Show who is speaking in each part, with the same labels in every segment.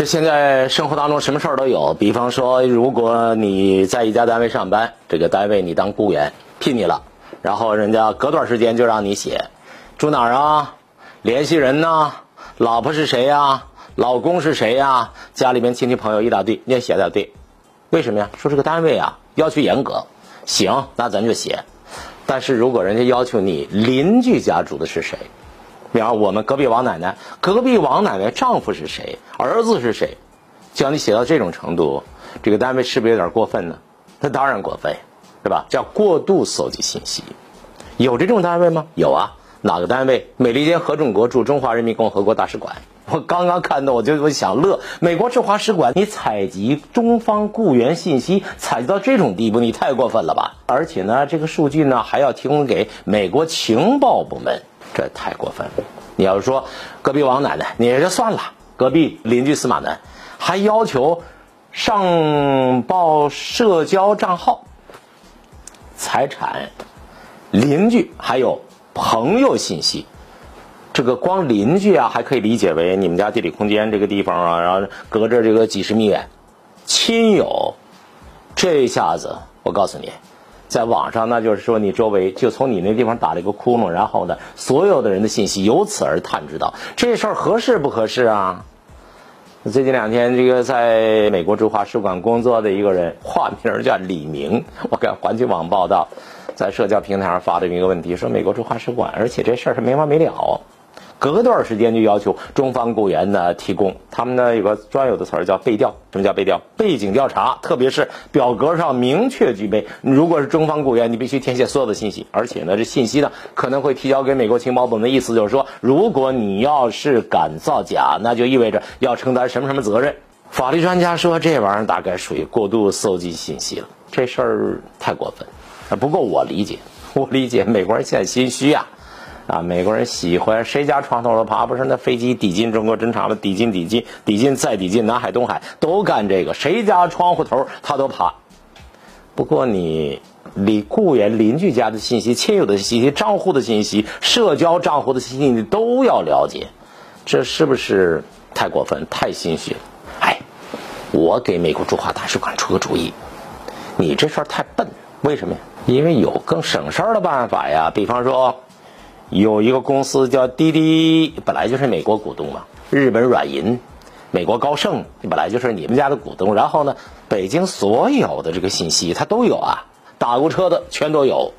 Speaker 1: 这现在生活当中什么事儿都有，比方说，如果你在一家单位上班，这个单位你当雇员聘你了，然后人家隔段时间就让你写住哪儿啊，联系人呐，老婆是谁呀，老公是谁呀，家里面亲戚朋友一大堆，你也写在对，为什么呀？说这个单位啊要求严格，行，那咱就写。但是如果人家要求你邻居家住的是谁？比方我们隔壁王奶奶，隔壁王奶奶丈夫是谁，儿子是谁，叫你写到这种程度，这个单位是不是有点过分呢？那当然过分，是吧？叫过度搜集信息，有这种单位吗？有啊，哪个单位？美利坚合众国驻中华人民共和国大使馆。我刚刚看到，我就我想乐。美国驻华使馆，你采集中方雇员信息，采集到这种地步，你太过分了吧？而且呢，这个数据呢还要提供给美国情报部门。这太过分了！你要是说隔壁王奶奶，你也就算了；隔壁邻居司马南，还要求上报社交账号、财产、邻居还有朋友信息。这个光邻居啊，还可以理解为你们家地理空间这个地方啊，然后隔着这个几十米远。亲友，这下子我告诉你。在网上，那就是说你周围就从你那地方打了一个窟窿，然后呢，所有的人的信息由此而探知到，这事儿合适不合适啊？最近两天，这个在美国驻华使馆工作的一个人，化名叫李明，我看环球网报道，在社交平台上发的一个问题，说美国驻华使馆，而且这事儿是没完没了。隔段时间就要求中方雇员呢提供，他们呢有个专有的词儿叫背调。什么叫背调？背景调查，特别是表格上明确具备，如果是中方雇员，你必须填写所有的信息，而且呢这信息呢可能会提交给美国情报部门。的意思就是说，如果你要是敢造假，那就意味着要承担什么什么责任。法律专家说这玩意儿大概属于过度搜集信息了，这事儿太过分。不过我理解，我理解美国人现在心虚啊。啊，美国人喜欢谁家床头都爬，不是那飞机抵近中国侦察了，抵近抵近抵近再抵近，南海东海都干这个，谁家窗户头他都爬。不过你你雇员邻居家的信息、亲友的信息、账户的信息、社交账户的信息，你都要了解，这是不是太过分、太心虚了？哎，我给美国驻华大使馆出个主意，你这事儿太笨，为什么呀？因为有更省事儿的办法呀，比方说。有一个公司叫滴滴，本来就是美国股东嘛。日本软银、美国高盛本来就是你们家的股东。然后呢，北京所有的这个信息它都有啊，打过车的全都有，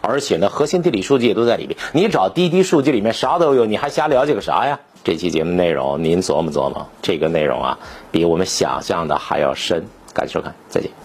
Speaker 1: 而且呢，核心地理数据也都在里面。你找滴滴数据里面啥都有，你还瞎了解个啥呀？这期节目内容您琢磨琢磨，这个内容啊，比我们想象的还要深。感谢收看，再见。